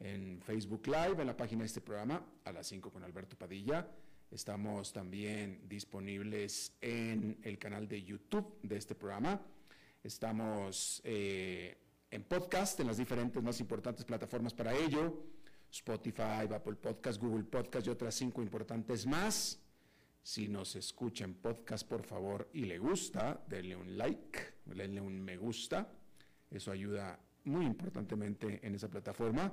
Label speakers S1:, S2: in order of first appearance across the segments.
S1: en Facebook Live, en la página de este programa, a las 5 con Alberto Padilla. Estamos también disponibles en el canal de YouTube de este programa. Estamos eh, en podcast, en las diferentes más importantes plataformas para ello. Spotify, Apple Podcast, Google Podcast y otras cinco importantes más. Si nos escucha en podcast, por favor, y le gusta, denle un like, denle un me gusta. Eso ayuda muy importantemente en esa plataforma.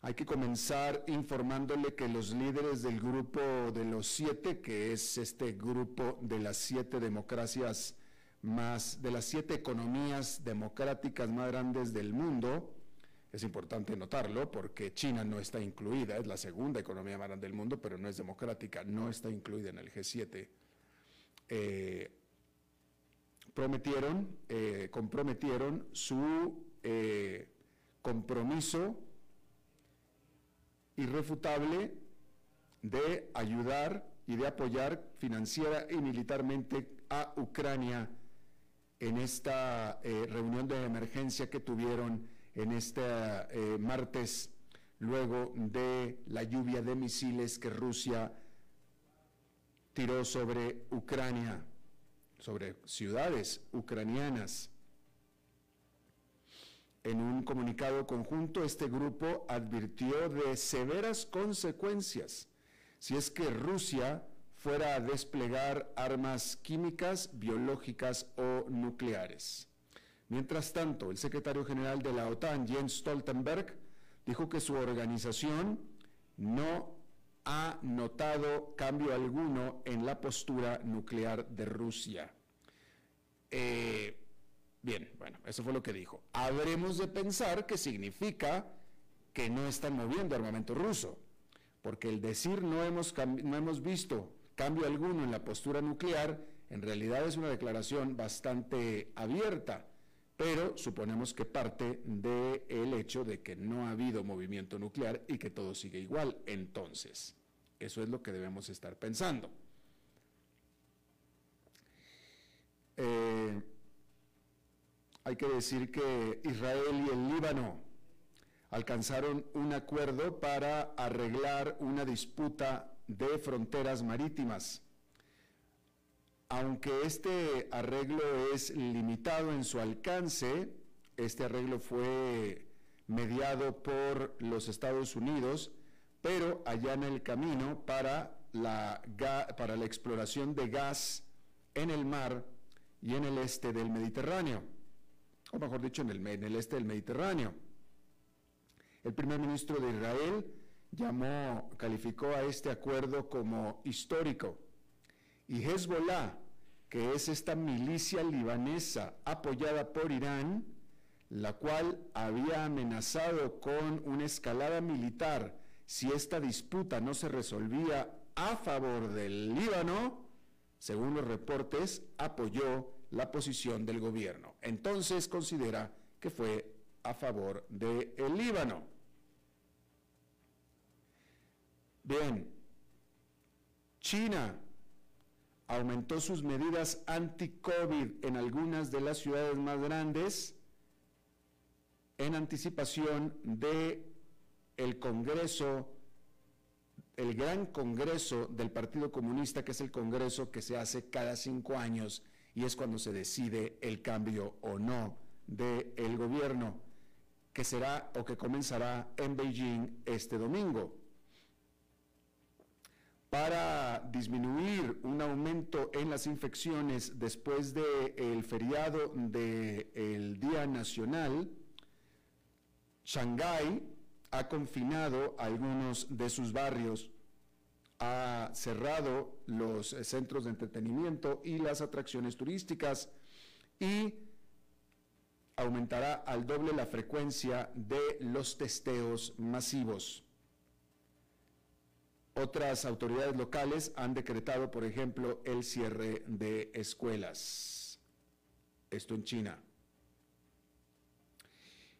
S1: Hay que comenzar informándole que los líderes del grupo de los siete, que es este grupo de las siete democracias más, de las siete economías democráticas más grandes del mundo, es importante notarlo porque China no está incluida, es la segunda economía más grande del mundo, pero no es democrática, no está incluida en el G7. Eh, prometieron, eh, comprometieron su eh, compromiso irrefutable de ayudar y de apoyar financiera y militarmente a Ucrania en esta eh, reunión de emergencia que tuvieron en este eh, martes luego de la lluvia de misiles que Rusia tiró sobre Ucrania, sobre ciudades ucranianas. En un comunicado conjunto, este grupo advirtió de severas consecuencias si es que Rusia fuera a desplegar armas químicas, biológicas o nucleares. Mientras tanto, el secretario general de la OTAN, Jens Stoltenberg, dijo que su organización no ha notado cambio alguno en la postura nuclear de Rusia. Eh, bien, bueno, eso fue lo que dijo. Habremos de pensar que significa que no están moviendo armamento ruso, porque el decir no hemos, no hemos visto cambio alguno en la postura nuclear en realidad es una declaración bastante abierta pero suponemos que parte del hecho de que no ha habido movimiento nuclear y que todo sigue igual. Entonces, eso es lo que debemos estar pensando. Eh, hay que decir que Israel y el Líbano alcanzaron un acuerdo para arreglar una disputa de fronteras marítimas. Aunque este arreglo es limitado en su alcance, este arreglo fue mediado por los Estados Unidos, pero allana el camino para la, para la exploración de gas en el mar y en el este del Mediterráneo, o mejor dicho, en el, este del Mediterráneo. El primer ministro de Israel llamó, calificó a este acuerdo como histórico y Hezbollah, que es esta milicia libanesa apoyada por Irán, la cual había amenazado con una escalada militar si esta disputa no se resolvía a favor del Líbano, según los reportes, apoyó la posición del gobierno. Entonces considera que fue a favor del Líbano. Bien, China aumentó sus medidas anti-COVID en algunas de las ciudades más grandes en anticipación de el Congreso, el gran Congreso del Partido Comunista, que es el Congreso que se hace cada cinco años y es cuando se decide el cambio o no del gobierno, que será o que comenzará en Beijing este domingo. Para disminuir un aumento en las infecciones después del feriado del Día Nacional, Shanghái ha confinado algunos de sus barrios, ha cerrado los eh, centros de entretenimiento y las atracciones turísticas y aumentará al doble la frecuencia de los testeos masivos. Otras autoridades locales han decretado, por ejemplo, el cierre de escuelas. Esto en China.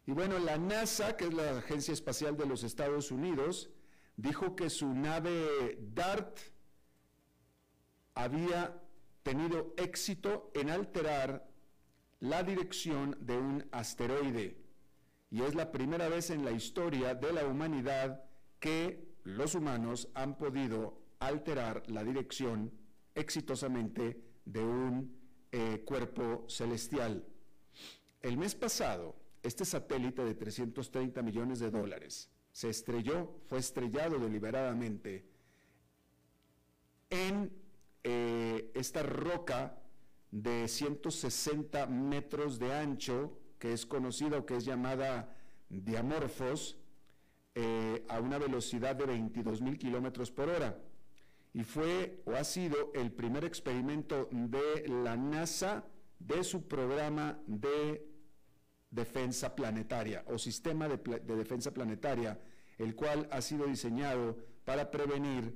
S1: Y bueno, la NASA, que es la Agencia Espacial de los Estados Unidos, dijo que su nave DART había tenido éxito en alterar la dirección de un asteroide. Y es la primera vez en la historia de la humanidad que los humanos han podido alterar la dirección exitosamente de un eh, cuerpo celestial. El mes pasado, este satélite de 330 millones de dólares se estrelló, fue estrellado deliberadamente en eh, esta roca de 160 metros de ancho, que es conocida o que es llamada Diamorphos, eh, a una velocidad de 22 mil kilómetros por hora. Y fue o ha sido el primer experimento de la NASA de su programa de defensa planetaria o sistema de, defensa planetaria, el cual ha sido diseñado para prevenir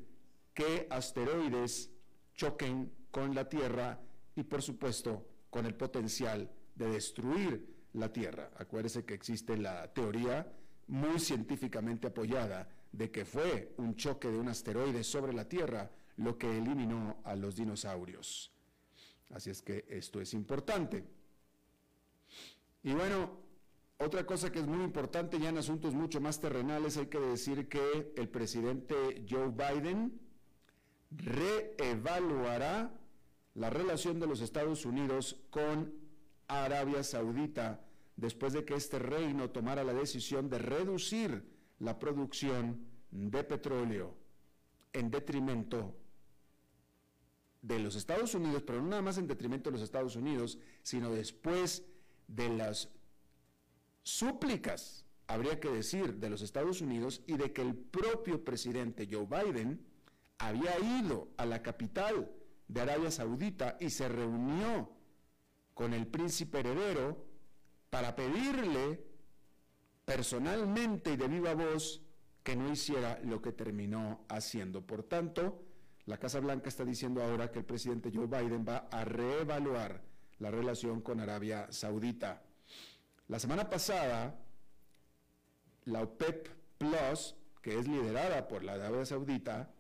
S1: que asteroides choquen con la Tierra y por supuesto con el potencial de destruir la Tierra. Acuérdese que existe la teoría muy científicamente apoyada de que fue un choque de un asteroide sobre la Tierra lo que eliminó a los dinosaurios. Así es que esto es importante. Y bueno, otra cosa que es muy importante ya en asuntos mucho más terrenales, hay que decir que el presidente Joe Biden reevaluará la relación de los Estados Unidos con Arabia Saudita después de que este reino tomara la decisión de reducir la producción de petróleo en detrimento de los Estados Unidos, pero no nada más en detrimento de los Estados Unidos, sino después de las súplicas, habría que decir, de los Estados Unidos y de que el propio presidente Joe Biden había ido a la capital de Arabia Saudita y se reunió con el príncipe heredero para pedirle personalmente y de viva voz que no hiciera lo que terminó haciendo. Por tanto, la Casa Blanca está diciendo ahora que el presidente Joe Biden va a reevaluar la relación con Arabia Saudita. La semana pasada, la OPEP Plus, que es liderada por la Arabia Saudita,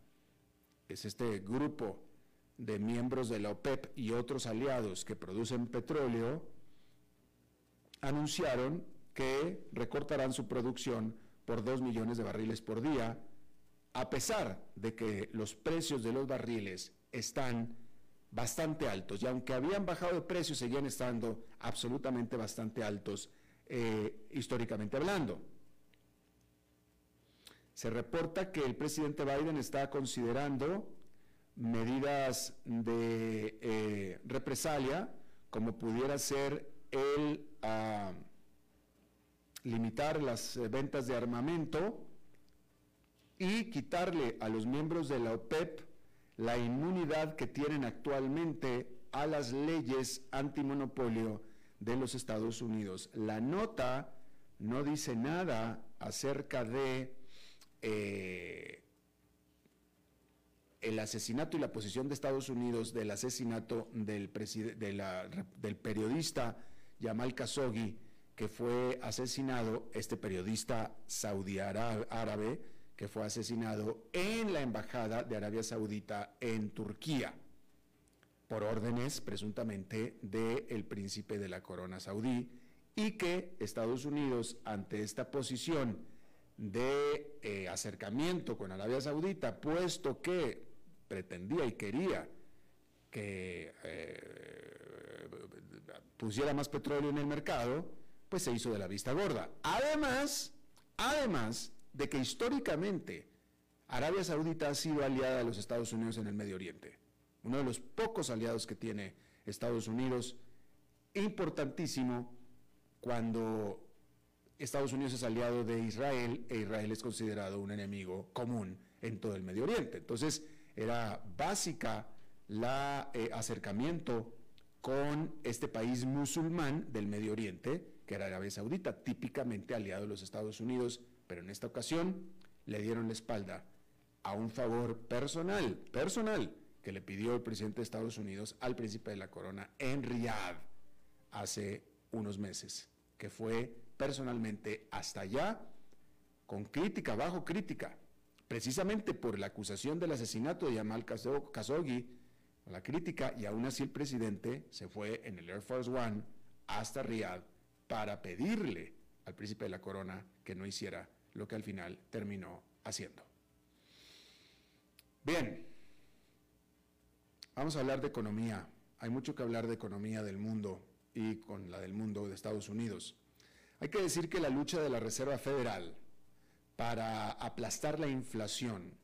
S1: es este grupo de miembros de la OPEP y otros aliados que producen petróleo, anunciaron que recortarán su producción por 2 millones de barriles por día, a pesar de que los precios de los barriles están bastante altos y aunque habían bajado de precio, seguían estando absolutamente bastante altos eh, históricamente hablando. Se reporta que el presidente Biden está considerando medidas de eh, represalia, como pudiera ser el ah, limitar las eh, ventas de armamento y quitarle a los miembros de la OPEP la inmunidad que tienen actualmente a las leyes antimonopolio de los Estados Unidos. La nota no dice nada acerca de eh, el asesinato y la posición de Estados Unidos del asesinato del, del periodista Yamal Khashoggi, que fue asesinado, este periodista saudí árabe, que fue asesinado en la embajada de Arabia Saudita en Turquía, por órdenes presuntamente del príncipe de la corona saudí, y que Estados Unidos, ante esta posición de eh, acercamiento con Arabia Saudita, puesto que pretendía y quería que eh, pusiera más petróleo en el mercado, pues se hizo de la vista gorda. Además, además de que históricamente Arabia Saudita ha sido aliada de los Estados Unidos en el Medio Oriente, uno de los pocos aliados que tiene Estados Unidos, importantísimo cuando Estados Unidos es aliado de Israel e Israel es considerado un enemigo común en todo el Medio Oriente. Entonces, era básica el eh, acercamiento con este país musulmán del Medio Oriente, que era Arabia Saudita, típicamente aliado de los Estados Unidos, pero en esta ocasión le dieron la espalda a un favor personal, personal, que le pidió el presidente de Estados Unidos al príncipe de la corona en Riyadh hace unos meses que fue personalmente hasta allá con crítica, bajo crítica, precisamente por la acusación del asesinato de Yamal Khashoggi, la crítica, y aún así el presidente se fue en el Air Force One hasta Riyadh para pedirle al príncipe de la corona que no hiciera lo que al final terminó haciendo. Bien, vamos a hablar de economía. Hay mucho que hablar de economía del mundo y con la del mundo de Estados Unidos. Hay que decir que la lucha de la Reserva Federal para aplastar la inflación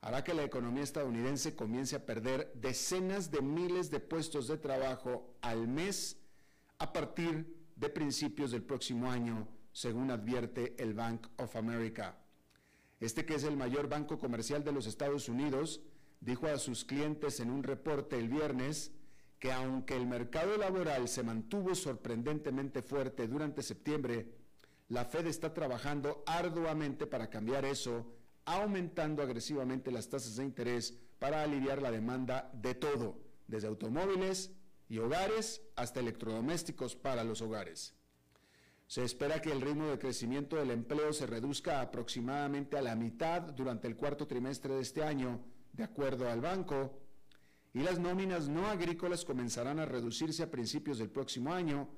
S1: hará que la economía estadounidense comience a perder decenas de miles de puestos de trabajo al mes a partir de principios del próximo año, según advierte el Bank of America. Este que es el mayor banco comercial de los Estados Unidos, dijo a sus clientes en un reporte el viernes que aunque el mercado laboral se mantuvo sorprendentemente fuerte durante septiembre, la Fed está trabajando arduamente para cambiar eso, aumentando agresivamente las tasas de interés para aliviar la demanda de todo, desde automóviles y hogares hasta electrodomésticos para los hogares. Se espera que el ritmo de crecimiento del empleo se reduzca aproximadamente a la mitad durante el cuarto trimestre de este año, de acuerdo al banco, y las nóminas no agrícolas comenzarán a reducirse a principios del próximo año,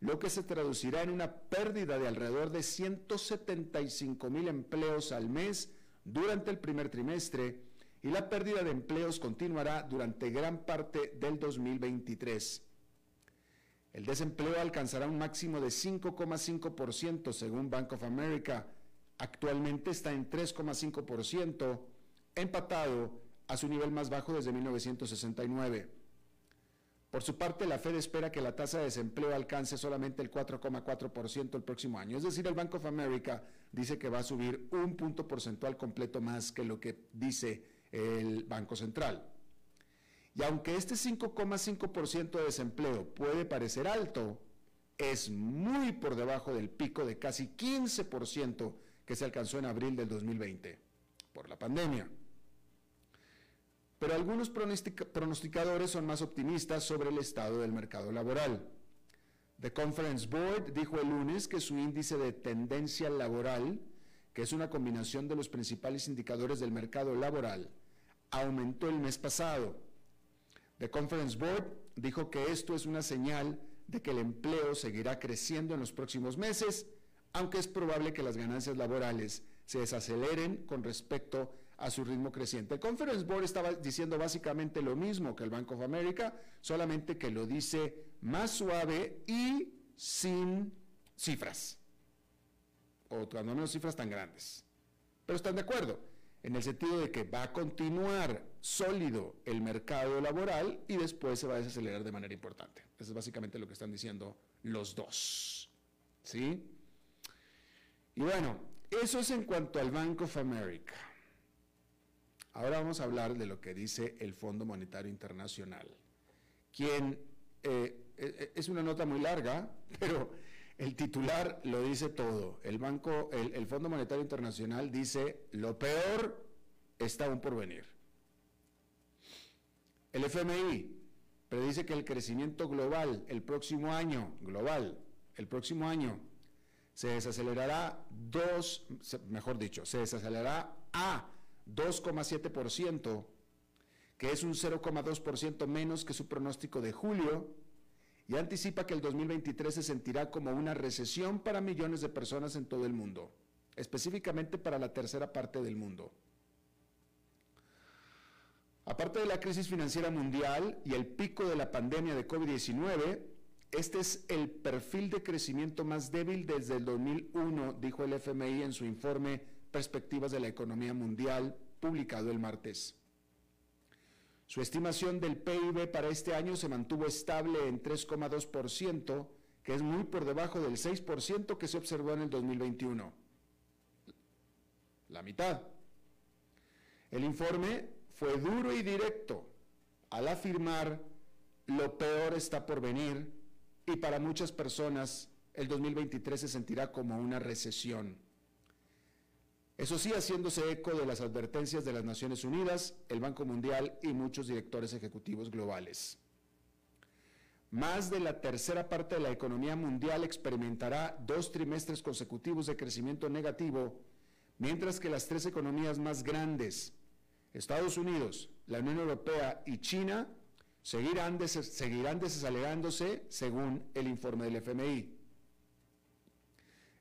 S1: lo que se traducirá en una pérdida de alrededor de 175 mil empleos al mes durante el primer trimestre y la pérdida de empleos continuará durante gran parte del 2023. El desempleo alcanzará un máximo de 5,5% según Bank of America. Actualmente está en 3,5%, empatado a su nivel más bajo desde 1969. Por su parte, la Fed espera que la tasa de desempleo alcance solamente el 4,4% el próximo año. Es decir, el Bank of America dice que va a subir un punto porcentual completo más que lo que dice el Banco Central. Y aunque este 5,5% de desempleo puede parecer alto, es muy por debajo del pico de casi 15% que se alcanzó en abril del 2020 por la pandemia pero algunos pronosticadores son más optimistas sobre el estado del mercado laboral. The Conference Board dijo el lunes que su índice de tendencia laboral, que es una combinación de los principales indicadores del mercado laboral, aumentó el mes pasado. The Conference Board dijo que esto es una señal de que el empleo seguirá creciendo en los próximos meses, aunque es probable que las ganancias laborales se desaceleren con respecto a su ritmo creciente. El Conference Board estaba diciendo básicamente lo mismo que el Bank of America, solamente que lo dice más suave y sin cifras, o cuando menos cifras tan grandes. Pero están de acuerdo, en el sentido de que va a continuar sólido el mercado laboral y después se va a desacelerar de manera importante. Eso es básicamente lo que están diciendo los dos. ¿Sí? Y bueno, eso es en cuanto al Bank of America. Ahora vamos a hablar de lo que dice el Fondo Monetario Internacional, quien eh, eh, es una nota muy larga, pero el titular lo dice todo. El Banco, el, Fondo Monetario Internacional dice lo peor está aún por venir. El FMI predice que el crecimiento global el próximo año, global, el próximo año, se desacelerará dos, mejor dicho, se desacelerará a 2,7%, que es un 0,2% menos que su pronóstico de julio, y anticipa que el 2023 se sentirá como una recesión para millones de personas en todo el mundo, específicamente para la tercera parte del mundo. Aparte de la crisis financiera mundial y el pico de la pandemia de COVID-19, este es el perfil de crecimiento más débil desde el 2001, dijo el FMI en su informe Perspectivas de la Economía Mundial, publicado el martes. Su estimación del PIB para este año se mantuvo estable en 3,2%, que es muy por debajo del 6% que se observó en el 2021. La mitad. El informe fue duro y directo al afirmar lo peor está por venir y para muchas personas el 2023 se sentirá como una recesión. Eso sí, haciéndose eco de las advertencias de las Naciones Unidas, el Banco Mundial y muchos directores ejecutivos globales. Más de la tercera parte de la economía mundial experimentará dos trimestres consecutivos de crecimiento negativo, mientras que las tres economías más grandes, Estados Unidos, la Unión Europea y China seguirán, seguirán desacelerándose según el informe del FMI.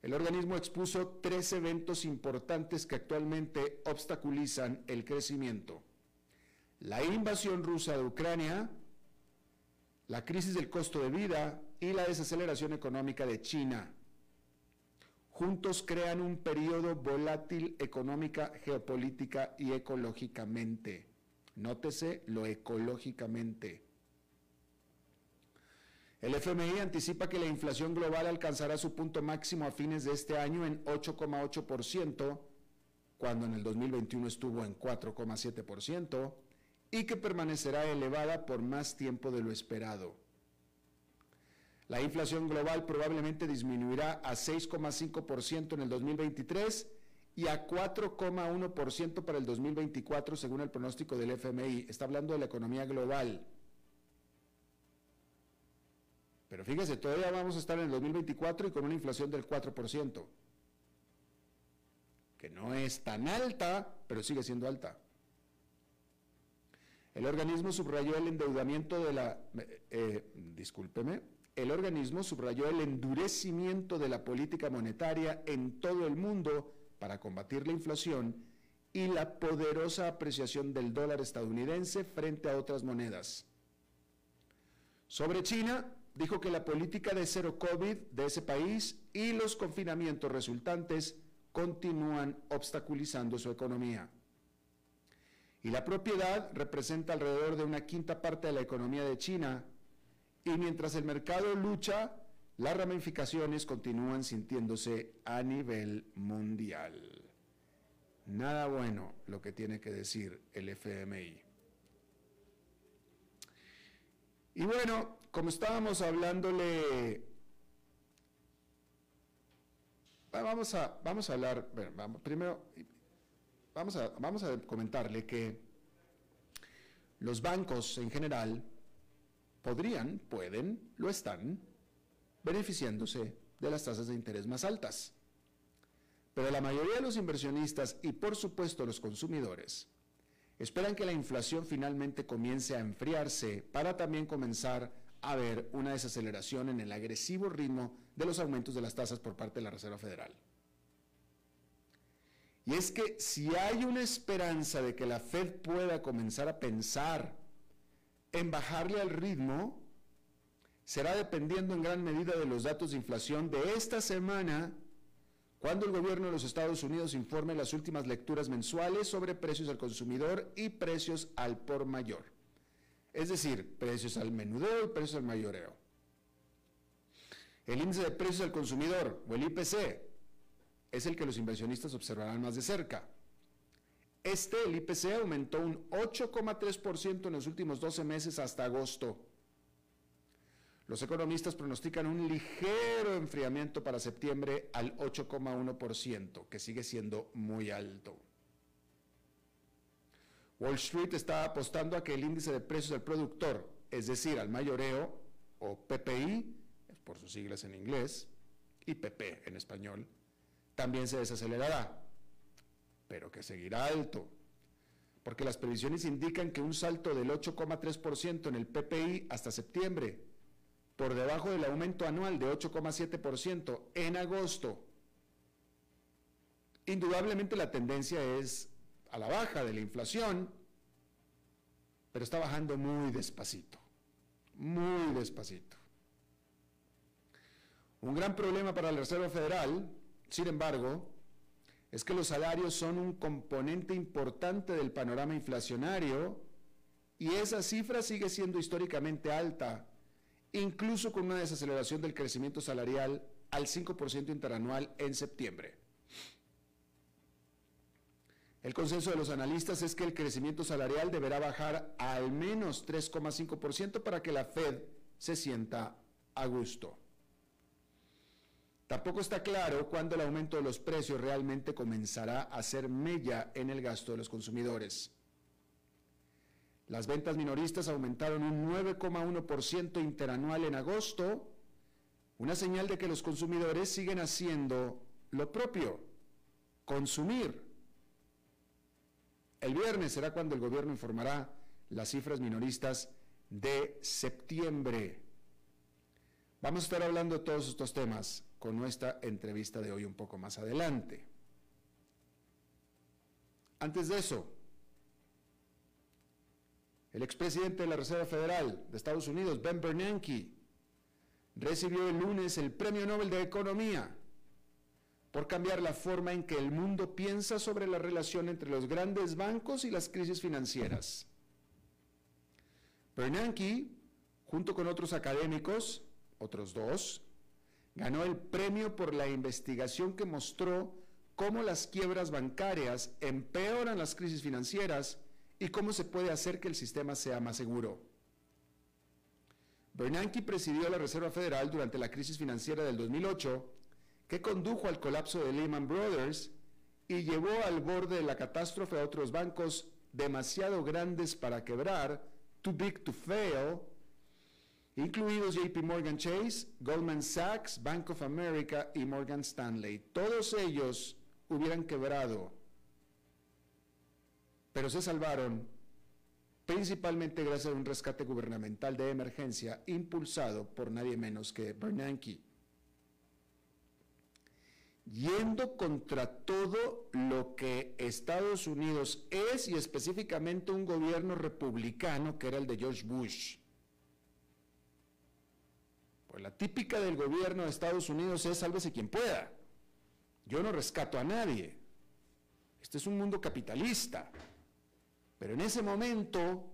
S1: El organismo expuso tres eventos importantes que actualmente obstaculizan el crecimiento. La invasión rusa de Ucrania, la crisis del costo de vida y la desaceleración económica de China juntos crean un periodo volátil económica, geopolítica y ecológicamente. Nótese lo ecológicamente. El FMI anticipa que la inflación global alcanzará su punto máximo a fines de este año en 8,8%, cuando en el 2021 estuvo en 4,7%, y que permanecerá elevada por más tiempo de lo esperado. La inflación global probablemente disminuirá a 6,5% en el 2023 y a 4,1% para el 2024 según el pronóstico del FMI. Está hablando de la economía global. Pero fíjese, todavía vamos a estar en el 2024 y con una inflación del 4%, que no es tan alta, pero sigue siendo alta. El organismo subrayó el endeudamiento de la, eh, discúlpeme, el organismo subrayó el endurecimiento de la política monetaria en todo el mundo para combatir la inflación y la poderosa apreciación del dólar estadounidense frente a otras monedas. Sobre China, dijo que la política de cero COVID de ese país y los confinamientos resultantes continúan obstaculizando su economía. Y la propiedad representa alrededor de una quinta parte de la economía de China, y mientras el mercado lucha, las ramificaciones continúan sintiéndose a nivel mundial. Nada bueno lo que tiene que decir el FMI. Y bueno, como estábamos hablándole, vamos a, vamos a hablar, vamos, primero, vamos a, vamos a comentarle que los bancos en general podrían, pueden, lo están, beneficiándose de las tasas de interés más altas. Pero la mayoría de los inversionistas y por supuesto los consumidores esperan que la inflación finalmente comience a enfriarse para también comenzar a ver una desaceleración en el agresivo ritmo de los aumentos de las tasas por parte de la Reserva Federal. Y es que si hay una esperanza de que la Fed pueda comenzar a pensar en bajarle al ritmo será dependiendo en gran medida de los datos de inflación de esta semana, cuando el gobierno de los Estados Unidos informe las últimas lecturas mensuales sobre precios al consumidor y precios al por mayor. Es decir, precios al menudeo y precios al mayoreo. El índice de precios al consumidor, o el IPC, es el que los inversionistas observarán más de cerca. Este, el IPC, aumentó un 8,3% en los últimos 12 meses hasta agosto. Los economistas pronostican un ligero enfriamiento para septiembre al 8,1%, que sigue siendo muy alto. Wall Street está apostando a que el índice de precios del productor, es decir, al mayoreo o PPI, por sus siglas en inglés, y PP en español, también se desacelerará, pero que seguirá alto, porque las previsiones indican que un salto del 8,3% en el PPI hasta septiembre, por debajo del aumento anual de 8,7% en agosto. Indudablemente la tendencia es a la baja de la inflación, pero está bajando muy despacito, muy despacito. Un gran problema para la Reserva Federal, sin embargo, es que los salarios son un componente importante del panorama inflacionario y esa cifra sigue siendo históricamente alta, incluso con una desaceleración del crecimiento salarial al 5% interanual en septiembre. El consenso de los analistas es que el crecimiento salarial deberá bajar al menos 3,5% para que la Fed se sienta a gusto. Tampoco está claro cuándo el aumento de los precios realmente comenzará a hacer mella en el gasto de los consumidores. Las ventas minoristas aumentaron un 9,1% interanual en agosto, una señal de que los consumidores siguen haciendo lo propio, consumir. El viernes será cuando el gobierno informará las cifras minoristas de septiembre. Vamos a estar hablando de todos estos temas con nuestra entrevista de hoy un poco más adelante. Antes de eso, el expresidente de la Reserva Federal de Estados Unidos, Ben Bernanke, recibió el lunes el Premio Nobel de Economía por cambiar la forma en que el mundo piensa sobre la relación entre los grandes bancos y las crisis financieras. Bernanke, junto con otros académicos, otros dos, ganó el premio por la investigación que mostró cómo las quiebras bancarias empeoran las crisis financieras y cómo se puede hacer que el sistema sea más seguro. Bernanke presidió la Reserva Federal durante la crisis financiera del 2008 que condujo al colapso de Lehman Brothers y llevó al borde de la catástrofe a otros bancos demasiado grandes para quebrar, too big to fail, incluidos JP Morgan Chase, Goldman Sachs, Bank of America y Morgan Stanley. Todos ellos hubieran quebrado, pero se salvaron principalmente gracias a un rescate gubernamental de emergencia impulsado por nadie menos que Bernanke yendo contra todo lo que Estados Unidos es y específicamente un gobierno republicano que era el de George Bush. Pues la típica del gobierno de Estados Unidos es sálvese quien pueda. Yo no rescato a nadie. Este es un mundo capitalista. Pero en ese momento,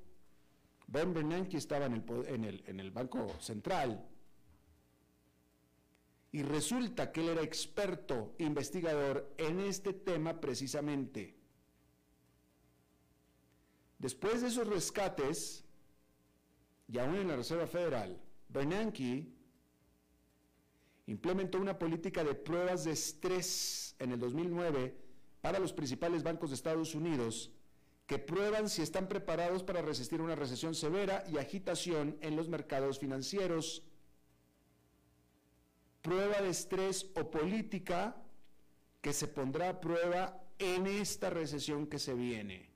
S1: Ben Bernanke estaba en el, en el, en el Banco Central y resulta que él era experto investigador en este tema precisamente. Después de esos rescates, y aún en la Reserva Federal, Bernanke implementó una política de pruebas de estrés en el 2009 para los principales bancos de Estados Unidos que prueban si están preparados para resistir una recesión severa y agitación en los mercados financieros prueba de estrés o política que se pondrá a prueba en esta recesión que se viene.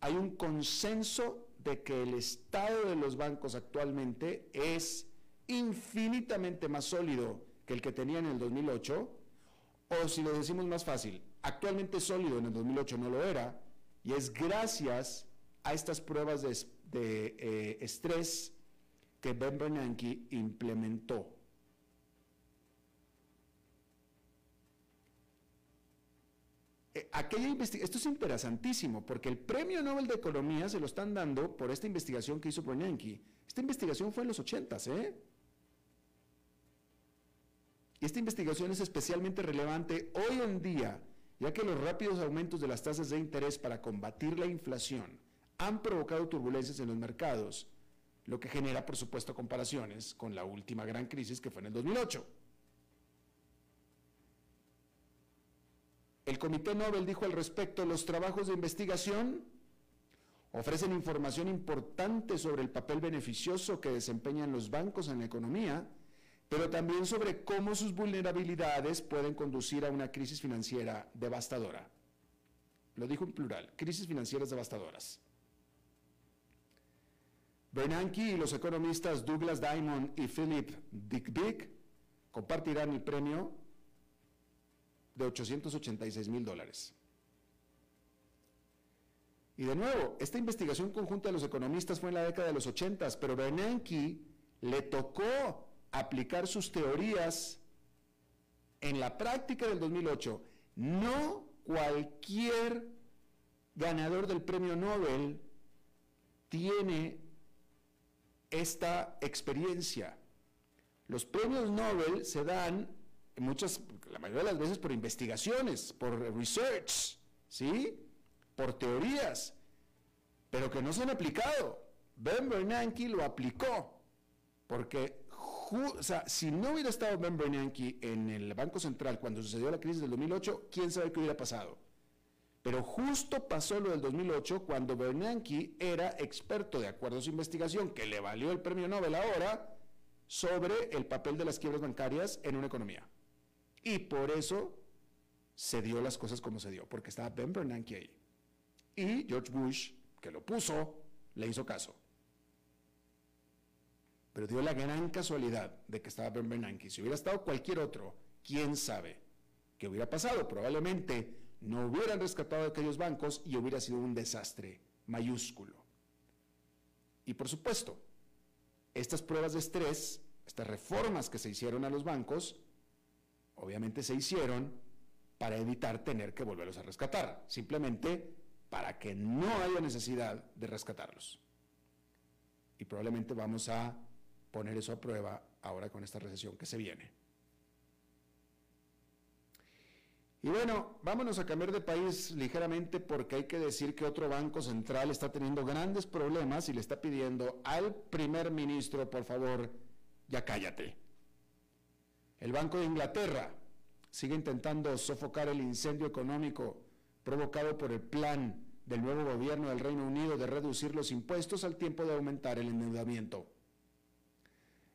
S1: Hay un consenso de que el estado de los bancos actualmente es infinitamente más sólido que el que tenía en el 2008, o si lo decimos más fácil, actualmente sólido en el 2008 no lo era, y es gracias a estas pruebas de, eh, estrés que Ben Bernanke implementó. Eh, esto es interesantísimo, porque el premio Nobel de Economía se lo están dando por esta investigación que hizo Bernanke. Esta investigación fue en los 80, ¿eh? Y esta investigación es especialmente relevante hoy en día, ya que los rápidos aumentos de las tasas de interés para combatir la inflación han provocado turbulencias en los mercados, lo que genera, por supuesto, comparaciones con la última gran crisis que fue en el 2008. El Comité Nobel dijo al respecto, los trabajos de investigación ofrecen información importante sobre el papel beneficioso que desempeñan los bancos en la economía, pero también sobre cómo sus vulnerabilidades pueden conducir a una crisis financiera devastadora. Lo dijo en plural, crisis financieras devastadoras. Bernanke y los economistas Douglas Diamond y Philip Dick compartirán el premio de 886 mil dólares. Y de nuevo, esta investigación conjunta de los economistas fue en la década de los 80, pero Bernanke le tocó aplicar sus teorías en la práctica del 2008. No cualquier ganador del premio Nobel tiene esta experiencia. Los premios Nobel se dan muchas, la mayoría de las veces por investigaciones, por research, ¿sí? Por teorías, pero que no se han aplicado. Ben Bernanke lo aplicó, porque o sea, si no hubiera estado Ben Bernanke en el Banco Central cuando sucedió la crisis del 2008, quién sabe qué hubiera pasado. Pero justo pasó lo del 2008 cuando Bernanke era experto de acuerdos de investigación que le valió el premio Nobel ahora sobre el papel de las quiebras bancarias en una economía. Y por eso se dio las cosas como se dio, porque estaba Ben Bernanke ahí. Y George Bush, que lo puso, le hizo caso. Pero dio la gran casualidad de que estaba Ben Bernanke. Si hubiera estado cualquier otro, quién sabe qué hubiera pasado. Probablemente no hubieran rescatado aquellos bancos y hubiera sido un desastre mayúsculo. Y por supuesto, estas pruebas de estrés, estas reformas que se hicieron a los bancos, obviamente se hicieron para evitar tener que volverlos a rescatar, simplemente para que no haya necesidad de rescatarlos. Y probablemente vamos a poner eso a prueba ahora con esta recesión que se viene. Y bueno, vámonos a cambiar de país ligeramente porque hay que decir que otro banco central está teniendo grandes problemas y le está pidiendo al primer ministro, por favor, ya cállate. El Banco de Inglaterra sigue intentando sofocar el incendio económico provocado por el plan del nuevo gobierno del Reino Unido de reducir los impuestos al tiempo de aumentar el endeudamiento.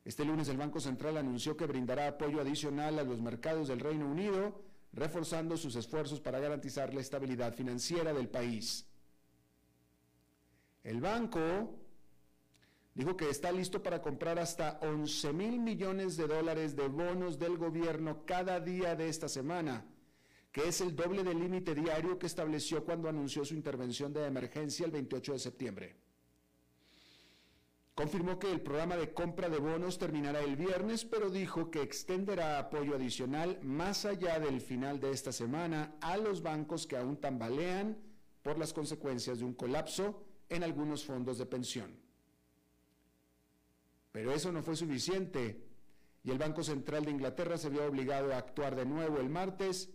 S1: Este lunes el Banco Central anunció que brindará apoyo adicional a los mercados del Reino Unido reforzando sus esfuerzos para garantizar la estabilidad financiera del país. El banco dijo que está listo para comprar hasta 11 mil millones de dólares de bonos del gobierno cada día de esta semana, que es el doble del límite diario que estableció cuando anunció su intervención de emergencia el 28 de septiembre confirmó que el programa de compra de bonos terminará el viernes, pero dijo que extenderá apoyo adicional más allá del final de esta semana a los bancos que aún tambalean por las consecuencias de un colapso en algunos fondos de pensión. Pero eso no fue suficiente y el Banco Central de Inglaterra se vio obligado a actuar de nuevo el martes,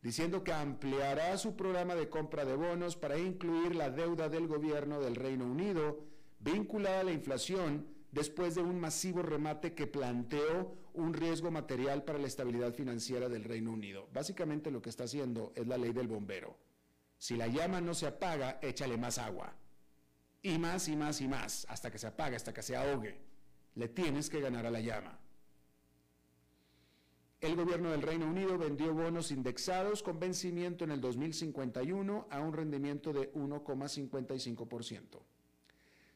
S1: diciendo que ampliará su programa de compra de bonos para incluir la deuda del gobierno del Reino Unido, vinculada a la inflación después de un masivo remate que planteó un riesgo material para la estabilidad financiera del Reino Unido. Básicamente lo que está haciendo es la ley del bombero. Si la llama no se apaga, échale más agua. Y más y más y más, hasta que se apague, hasta que se ahogue. Le tienes que ganar a la llama. El gobierno del Reino Unido vendió bonos indexados con vencimiento en el 2051 a un rendimiento de 1,55%.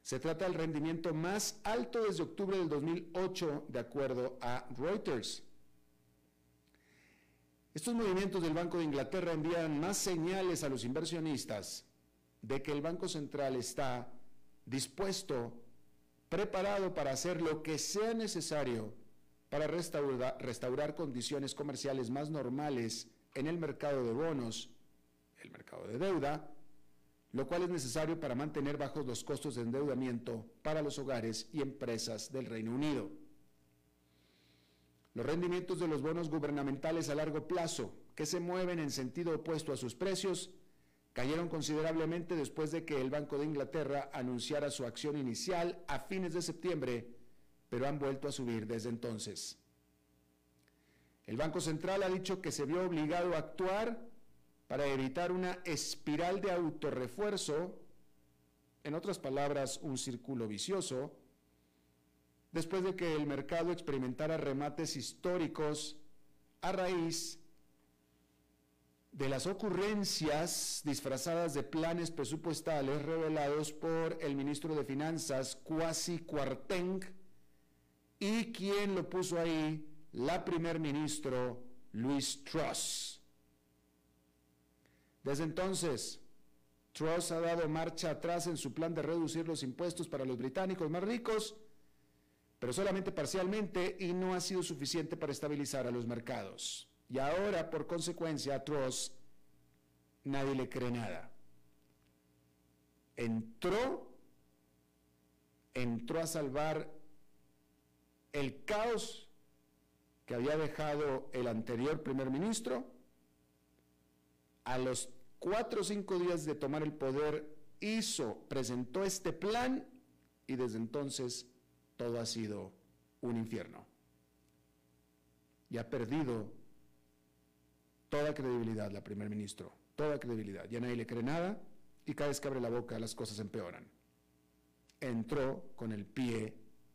S1: Se trata del rendimiento más alto desde octubre del 2008, de acuerdo a Reuters. Estos movimientos del Banco de Inglaterra envían más señales a los inversionistas de que el Banco Central está dispuesto, preparado para hacer lo que sea necesario para restaurar, condiciones comerciales más normales en el mercado de bonos, el mercado de deuda, lo cual es necesario para mantener bajos los costos de endeudamiento para los hogares y empresas del Reino Unido. Los rendimientos de los bonos gubernamentales a largo plazo, que se mueven en sentido opuesto a sus precios cayeron considerablemente después de que el Banco de Inglaterra anunciara su acción inicial a fines de septiembre, pero han vuelto a subir desde entonces. El Banco Central ha dicho que se vio obligado a actuar para evitar una espiral de autorrefuerzo, en otras palabras, un círculo vicioso, después de que el mercado experimentara remates históricos a raíz de las ocurrencias disfrazadas de planes presupuestales revelados por el ministro de Finanzas, Kwasi Kwarteng, y quien lo puso ahí, la primer ministro Luis Truss. Desde entonces, Truss ha dado marcha atrás en su plan de reducir los impuestos para los británicos más ricos, pero solamente parcialmente y no ha sido suficiente para estabilizar a los mercados. Y ahora, por consecuencia, a Truss nadie le cree nada. Entró, entró a salvar el caos que había dejado el anterior primer ministro. A los cuatro o cinco días de tomar el poder, hizo, presentó este plan y desde entonces todo ha sido un infierno. Y ha perdido toda credibilidad la primer ministro, toda credibilidad. Ya nadie le cree nada y cada vez que abre la boca las cosas empeoran. Entró con el pie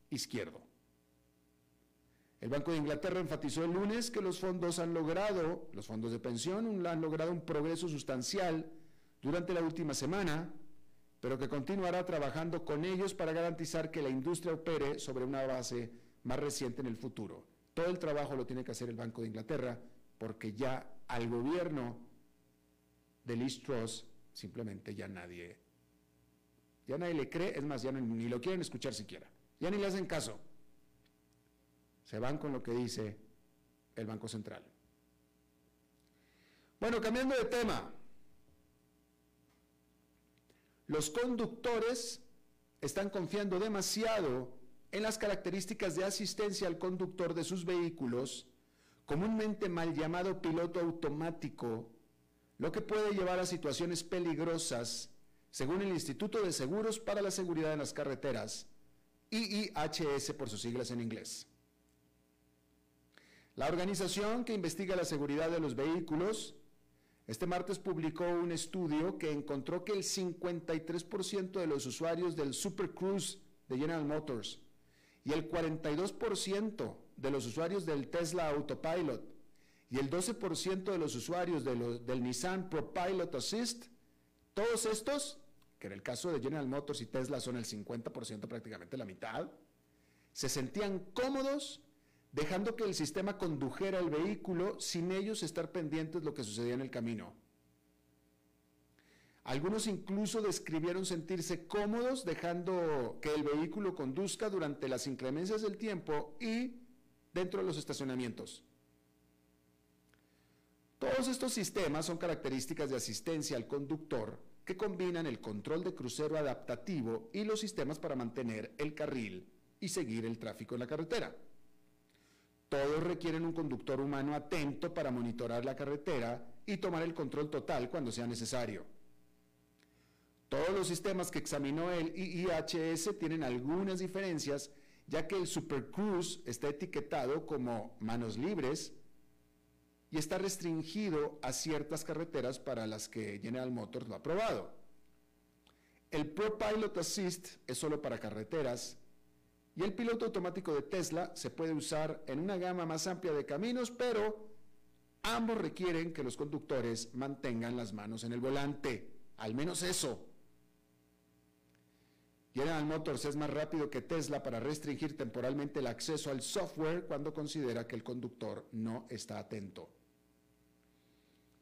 S1: izquierdo. El Banco de Inglaterra enfatizó el lunes que los fondos han logrado, los fondos de pensión han logrado un progreso sustancial durante la última semana, pero que continuará trabajando con ellos para garantizar que la industria opere sobre una base más reciente en el futuro. Todo el trabajo lo tiene que hacer el Banco de Inglaterra porque ya al gobierno de Liz simplemente ya nadie, ya nadie le cree, es más, ya ni lo quieren escuchar siquiera, ya ni le hacen caso. Se van con lo que dice el Banco Central. Bueno, cambiando de tema, los conductores están confiando demasiado en las características de asistencia al conductor de sus vehículos comúnmente mal llamado piloto automático, lo que puede llevar a situaciones peligrosas, según el Instituto de Seguros para la Seguridad en las Carreteras, IIHS por sus siglas en inglés. La organización que investiga la seguridad de los vehículos este martes publicó un estudio que encontró que el 53% de los usuarios del Super Cruise de General Motors y el 42% de los usuarios del Tesla Autopilot y el 12% de los usuarios del Nissan ProPilot Assist, todos estos, que en el caso de General Motors y Tesla son el 50%, prácticamente la mitad, se sentían cómodos dejando que el sistema condujera el vehículo sin ellos estar pendientes de lo que sucedía en el camino. Algunos incluso describieron sentirse cómodos dejando que el vehículo conduzca durante las inclemencias del tiempo y dentro de los estacionamientos. Todos estos sistemas son características de asistencia al conductor que combinan el control de crucero adaptativo y los sistemas para mantener el carril y seguir el tráfico en la carretera. Todos requieren un conductor humano atento para monitorar la carretera y tomar el control total cuando sea necesario. Todos los sistemas que examinó el IIHS tienen algunas diferencias ya que el Super Cruise está etiquetado como manos libres y está restringido a ciertas carreteras para las que General Motors lo ha aprobado. El Pro Pilot Assist es solo para carreteras y el piloto automático de Tesla se puede usar en una gama más amplia de caminos, pero ambos requieren que los conductores mantengan las manos en el volante, al menos eso. General Motors es más rápido que Tesla para restringir temporalmente el acceso al software cuando considera que el conductor no está atento.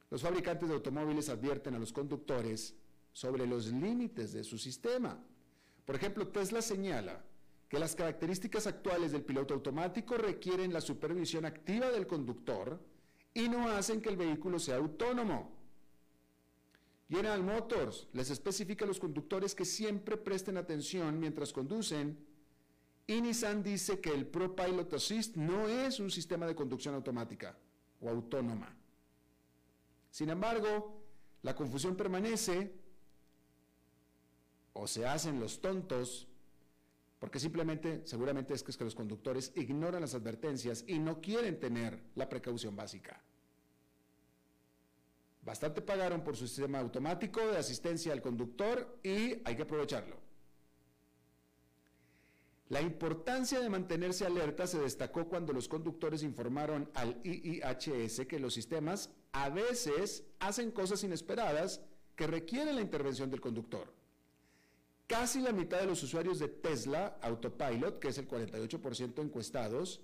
S1: Los fabricantes de automóviles advierten a los conductores sobre los límites de su sistema. Por ejemplo, Tesla señala que las características actuales del piloto automático requieren la supervisión activa del conductor y no hacen que el vehículo sea autónomo. General Motors les especifica a los conductores que siempre presten atención mientras conducen y Nissan dice que el Pro Pilot Assist no es un sistema de conducción automática o autónoma. Sin embargo, la confusión permanece o se hacen los tontos porque simplemente, seguramente es que, es que los conductores ignoran las advertencias y no quieren tener la precaución básica. Bastante pagaron por su sistema automático de asistencia al conductor y hay que aprovecharlo. La importancia de mantenerse alerta se destacó cuando los conductores informaron al IIHS que los sistemas a veces hacen cosas inesperadas que requieren la intervención del conductor. Casi la mitad de los usuarios de Tesla Autopilot, que es el 48% encuestados,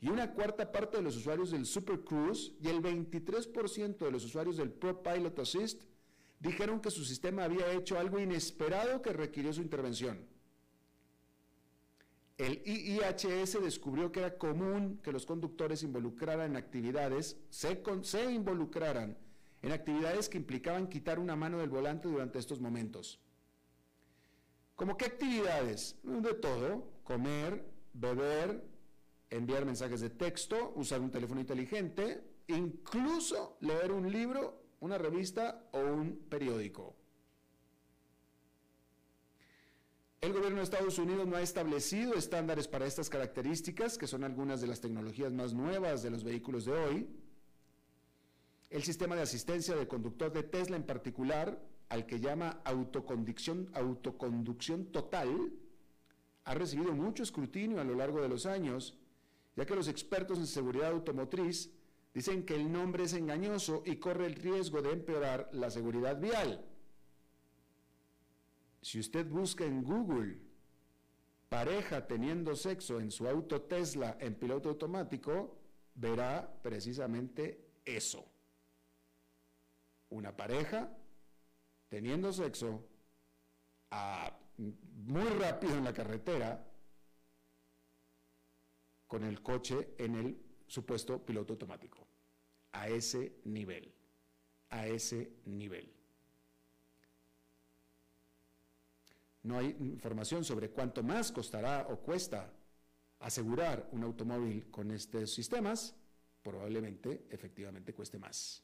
S1: y una cuarta parte de los usuarios del Super Cruise y el 23% de los usuarios del Pro Pilot Assist dijeron que su sistema había hecho algo inesperado que requirió su intervención. El IIHS descubrió que era común que los conductores involucraran en actividades, se, involucraran en actividades que implicaban quitar una mano del volante durante estos momentos. ¿Cómo qué actividades? De todo, comer, beber, enviar mensajes de texto, usar un teléfono inteligente, incluso leer un libro, una revista o un periódico. El gobierno de Estados Unidos no ha establecido estándares para estas características, que son algunas de las tecnologías más nuevas de los vehículos de hoy. El sistema de asistencia de conductor de Tesla en particular al que llama autoconducción, autoconducción total, ha recibido mucho escrutinio a lo largo de los años, ya que los expertos en seguridad automotriz dicen que el nombre es engañoso y corre el riesgo de empeorar la seguridad vial. Si usted busca en Google pareja teniendo sexo en su auto Tesla en piloto automático, verá precisamente eso. Una pareja teniendo sexo muy rápido en la carretera con el coche en el supuesto piloto automático. A ese nivel. A ese nivel. No hay información sobre cuánto más costará o cuesta asegurar un automóvil con estos sistemas. Probablemente, efectivamente, cueste más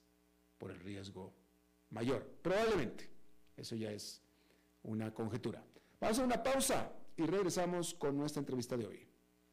S1: por el riesgo mayor. Probablemente. Eso ya es una conjetura. Vamos a una pausa y regresamos con nuestra entrevista de hoy.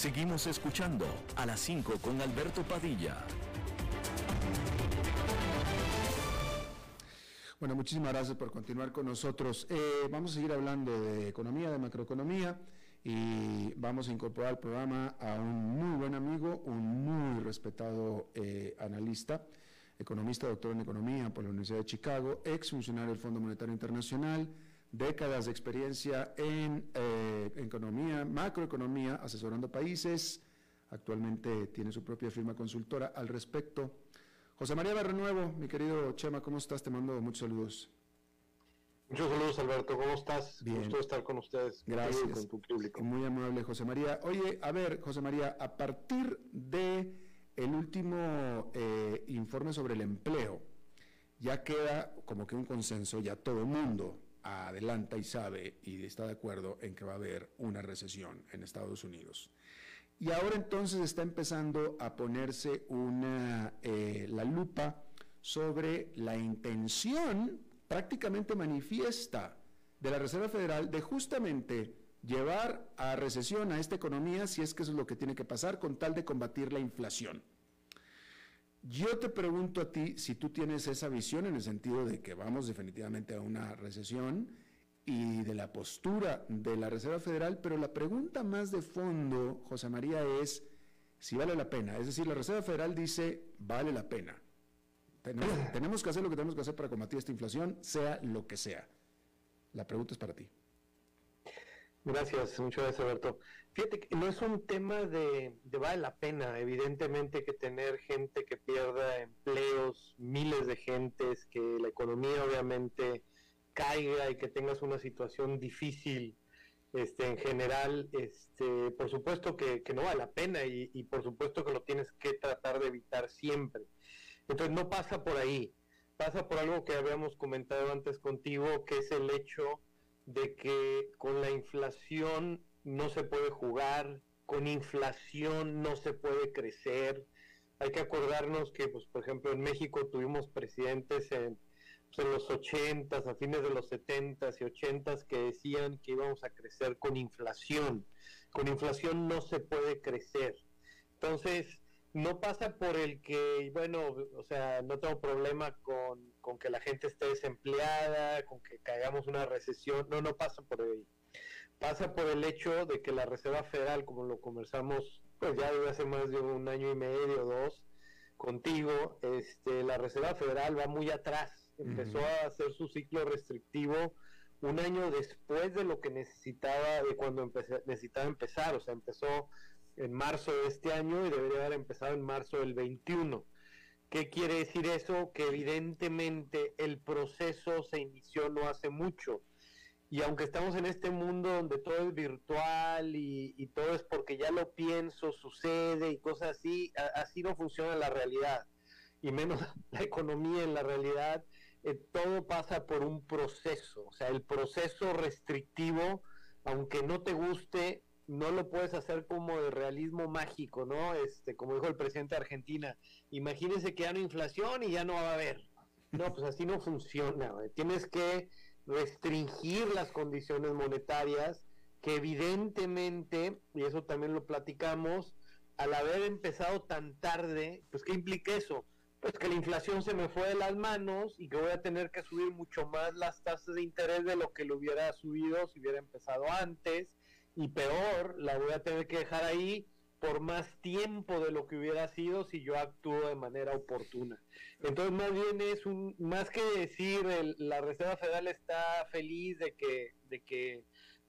S2: Seguimos escuchando a las 5 con Alberto Padilla.
S1: Bueno, muchísimas gracias por continuar con nosotros. Eh, vamos a seguir hablando de economía, de macroeconomía, y vamos a incorporar al programa a un muy buen amigo, un muy respetado eh, analista, economista, doctor en economía por la Universidad de Chicago, ex funcionario del Fondo Monetario Internacional, décadas de experiencia en eh, economía, macroeconomía, asesorando países. Actualmente tiene su propia firma consultora al respecto. José María Barrenuevo, mi querido Chema, ¿cómo estás? Te mando muchos saludos.
S3: Muchos saludos, Alberto. ¿Cómo estás?
S1: Bien.
S3: Gusto estar con ustedes.
S1: Gracias.
S3: Con tu público.
S1: Muy amable, José María. Oye, a ver, José María, a partir de el último eh, informe sobre el empleo, ya queda como que un consenso, ya todo el mundo adelanta y sabe y está de acuerdo en que va a haber una recesión en Estados Unidos. Y ahora entonces está empezando a ponerse una, eh, la lupa sobre la intención prácticamente manifiesta de la Reserva Federal de justamente llevar a recesión a esta economía si es que eso es lo que tiene que pasar con tal de combatir la inflación. Yo te pregunto a ti si tú tienes esa visión en el sentido de que vamos definitivamente a una recesión y de la postura de la Reserva Federal, pero la pregunta más de fondo, José María, es si vale la pena. Es decir, la Reserva Federal dice, vale la pena. Tenemos, que hacer lo que tenemos que hacer para combatir esta inflación, sea lo que sea. La pregunta es para ti.
S3: Gracias, muchas gracias Alberto. Fíjate que no es un tema de, de vale la pena, evidentemente que tener gente que pierda empleos, miles de gentes, que la economía obviamente caiga y que tengas una situación difícil este, en general, este, por supuesto que, que no vale la pena y, y por supuesto que lo tienes que tratar de evitar siempre. Entonces no pasa por ahí, pasa por algo que habíamos comentado antes contigo, que es el hecho de que con la inflación no se puede jugar, con inflación no se puede crecer. Hay que acordarnos que, pues, por ejemplo, en México tuvimos presidentes en, pues, los 80s, a fines de los 70s y 80s, que decían que íbamos a crecer con inflación. Con inflación no se puede crecer. Entonces, no pasa por el que, bueno, o sea, no tengo problema con, con que la gente esté desempleada, con que caigamos una recesión, no, no pasa por ahí. Pasa por el hecho de que la Reserva Federal, como lo conversamos pues ya desde hace más de un año y medio, dos, contigo, este, la Reserva Federal va muy atrás, empezó a hacer su ciclo restrictivo un año después de lo que necesitaba, de cuando empecé- necesitaba empezar, o sea, empezó en marzo de este año y debería haber empezado en marzo del 21. ¿Qué quiere decir eso? Que evidentemente el proceso se inició no hace mucho. Y aunque estamos en este mundo donde todo es virtual y, todo es porque ya lo pienso, sucede y cosas así, a- así no funciona la realidad. Y menos la economía en la realidad, eh, todo pasa por un proceso. O sea, el proceso restrictivo, aunque no te guste, no lo puedes hacer como de realismo mágico, ¿no? Este, como dijo el presidente de Argentina, imagínense que ya no hay inflación y ya no va a haber. No, pues así no funciona. Tienes que restringir las condiciones monetarias que evidentemente, y eso también lo platicamos, al haber empezado tan tarde, pues ¿qué implica eso? Pues que la inflación se me fue de las manos y que voy a tener que subir mucho más las tasas de interés de lo que lo hubiera subido si hubiera empezado antes y peor, la voy a tener que dejar ahí por más tiempo de lo que hubiera sido si yo actúo de manera oportuna. Entonces, más bien es un, más que decir el- la Reserva Federal está feliz de que, de que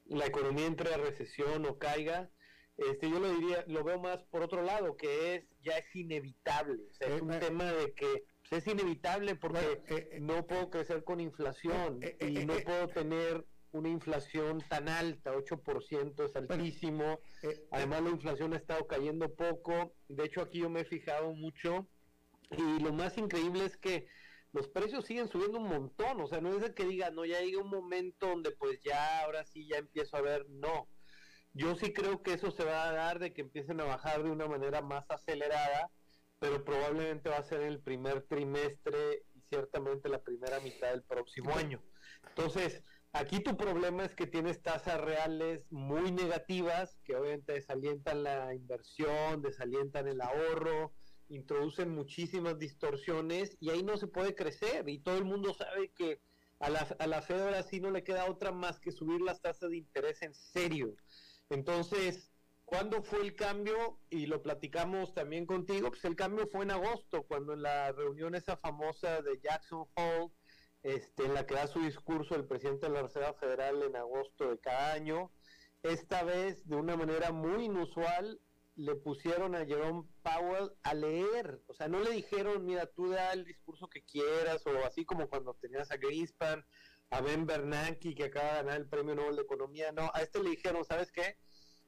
S3: la economía entre a recesión o caiga, este, yo lo diría, lo veo más por otro lado, que es, ya es inevitable, o sea, es
S1: Eh,
S3: un
S1: eh,
S3: tema de que pues, es inevitable porque
S1: eh,
S3: no puedo crecer con inflación y no puedo tener una inflación tan alta, 8% es altísimo,
S1: eh,
S3: además la inflación ha estado cayendo poco, de hecho aquí yo me he fijado mucho. Y lo más increíble es que los precios siguen subiendo un montón, o sea, no es de que diga, no, ya llega un momento donde pues ya, ahora sí, ya empiezo a ver, no. Yo sí creo que eso se va a dar de que empiecen a bajar de una manera más acelerada, pero probablemente va a ser en el primer trimestre y ciertamente la primera mitad del próximo año. Entonces, aquí tu problema es que tienes tasas reales muy negativas, que obviamente desalientan la inversión, desalientan el ahorro, introducen muchísimas distorsiones y ahí no se puede crecer y todo el mundo sabe que a la, a la Fed ahora sí no le queda otra más que subir las tasas de interés en serio. Entonces, ¿cuándo fue el cambio? Y lo platicamos también contigo, pues el cambio fue en agosto, cuando en la reunión esa famosa de Jackson Hole, este, en la que da su discurso el presidente de la Reserva Federal en agosto de cada año, esta vez de una manera muy inusual le pusieron a Jerome Powell a leer, o sea, no le dijeron, mira, tú da el discurso que quieras, o así como cuando tenías a Greenspan, a Ben Bernanke, que acaba de ganar el Premio Nobel de Economía, no, a este le dijeron, ¿sabes qué?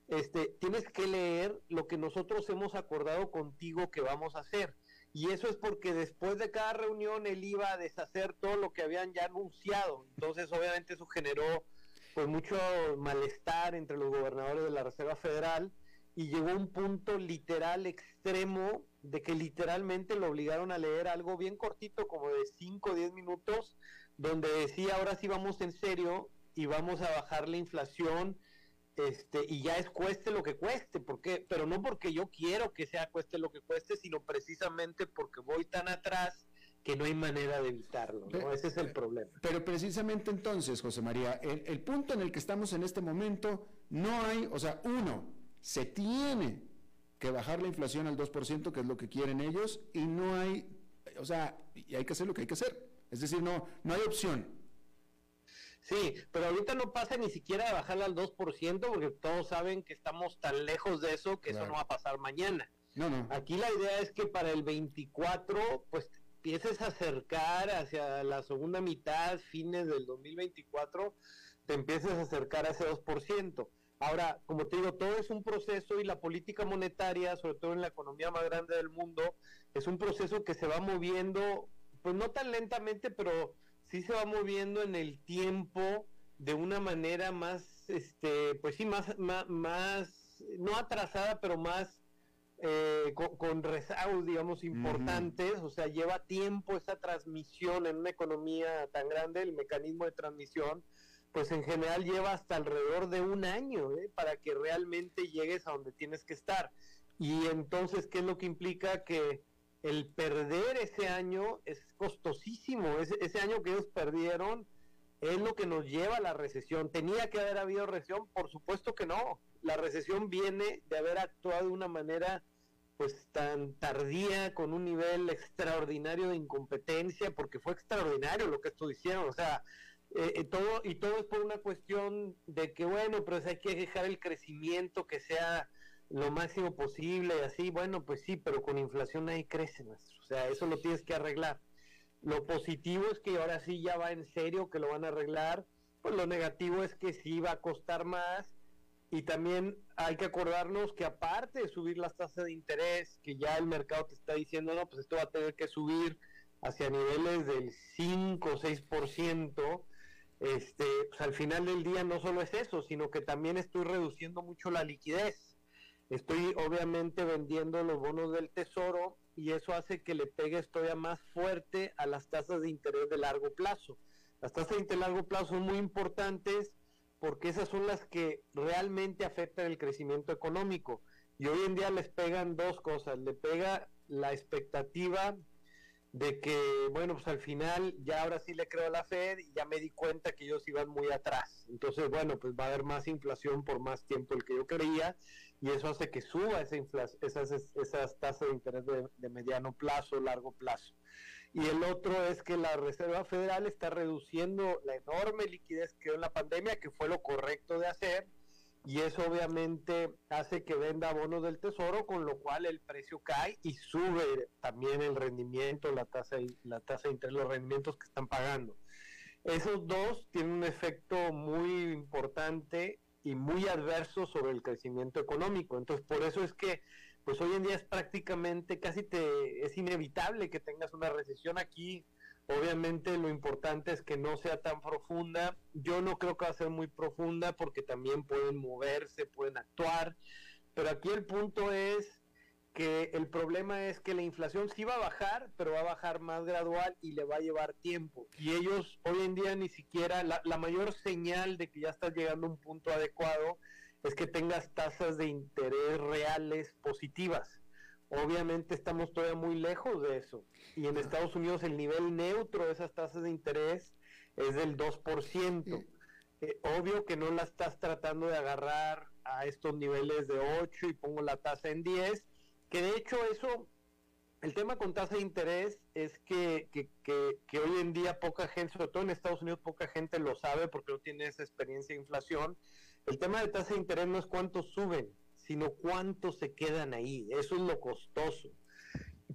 S3: Este, tienes que leer lo que nosotros hemos acordado contigo que vamos a hacer. Y eso es porque después de cada reunión él iba a deshacer todo lo que habían ya anunciado. Entonces, obviamente, eso generó pues mucho malestar entre los gobernadores de la Reserva Federal y llegó un punto literal extremo de que literalmente lo obligaron a leer algo bien cortito, como de 5 o 10 minutos, donde decía, ahora sí vamos en serio y vamos a bajar la inflación este y ya es cueste lo que cueste, porque pero no porque yo quiero que sea cueste lo que cueste, sino precisamente porque voy tan atrás que no hay manera de evitarlo, ¿no? Ese es el problema.
S1: Pero precisamente entonces, José María, el, el punto en el que estamos en este momento, no hay, o sea, uno, se tiene que bajar la inflación al 2%, que es lo que quieren ellos, y no hay, o sea, y hay que hacer lo que hay que hacer. Es decir, no, no hay opción.
S3: Sí, pero ahorita no pasa ni siquiera de bajarla al 2%, porque todos saben que estamos tan lejos de eso que eso no va a pasar mañana.
S1: No, no.
S3: Aquí la idea es que para el 24, pues empieces a acercar hacia la segunda mitad, fines del 2024, te empieces a acercar a ese 2%. Ahora, como te digo, todo es un proceso y la política monetaria, sobre todo en la economía más grande del mundo, es un proceso que se va moviendo, pues no tan lentamente, pero sí se va moviendo en el tiempo de una manera más, este, pues sí, más, más, más no atrasada, pero más eh, con, con, rezagos, digamos, importantes, o sea, lleva tiempo esa transmisión en una economía tan grande, el mecanismo de transmisión, pues en general lleva hasta alrededor de un año ¿eh? para que realmente llegues a donde tienes que estar. Y entonces, ¿qué es lo que implica? Que el perder ese año es costosísimo. Ese, año que ellos perdieron es lo que nos lleva a la recesión. ¿Tenía que haber habido recesión? Por supuesto que no. La recesión viene de haber actuado de una manera pues tan tardía, con un nivel extraordinario de incompetencia, porque fue extraordinario lo que esto hicieron. O sea, eh, eh, todo, y todo es por una cuestión de que, bueno, pero hay que dejar el crecimiento que sea lo máximo posible y así, bueno, pues sí, pero con inflación ahí crece, nuestro. o sea, eso lo tienes que arreglar. Lo positivo es que ahora sí ya va en serio, que lo van a arreglar, pues lo negativo es que sí va a costar más y también hay que acordarnos que aparte de subir las tasas de interés, que ya el mercado te está diciendo, no, pues esto va a tener que subir hacia niveles del 5 o 6%, este, pues al final del día no solo es eso, sino que también estoy reduciendo mucho la liquidez Estoy obviamente vendiendo los bonos del tesoro y eso hace que le pegue todavía más fuerte a las tasas de interés de largo plazo. Las tasas de interés de largo plazo son muy importantes porque esas son las que realmente afectan el crecimiento económico. Y hoy en día les pegan dos cosas. Le pega la expectativa de que, bueno, pues al final ya ahora sí le creo a la Fed y ya me di cuenta que ellos iban muy atrás. Entonces, bueno, pues va a haber más inflación por más tiempo del que yo creía y eso hace que suba esa esas, esas tasas de interés de, mediano plazo, largo plazo. Y el otro es que la Reserva Federal está reduciendo la enorme liquidez que dio en la pandemia, que fue lo correcto de hacer, y eso obviamente hace que venda bonos del tesoro, con lo cual el precio cae y sube también el rendimiento, la tasa, la tasa de interés, los rendimientos que están pagando. Esos dos tienen un efecto muy importante y muy adverso sobre el crecimiento económico. Entonces, por eso es que, pues hoy en día es prácticamente, casi te, es inevitable que tengas una recesión aquí. Obviamente lo importante es que no sea tan profunda. Yo no creo que va a ser muy profunda porque también pueden moverse, pueden actuar. Pero aquí el punto es que el problema es que la inflación sí va a bajar, pero va a bajar más gradual y le va a llevar tiempo. Y ellos hoy en día ni siquiera, la, mayor señal de que ya estás llegando a un punto adecuado es que tengas tasas de interés reales positivas. Obviamente estamos todavía muy lejos de eso. Y en Estados Unidos el nivel neutro de esas tasas de interés es del 2%. Eh, obvio que no la estás tratando de agarrar a estos niveles de 8 y pongo la tasa en 10, que de hecho eso, el tema con tasa de interés es que, que, hoy en día poca gente, sobre todo en Estados Unidos, poca gente lo sabe porque no tiene esa experiencia de inflación. El tema de tasa de interés no es cuántos suben, sino cuántos se quedan ahí. Eso es lo costoso.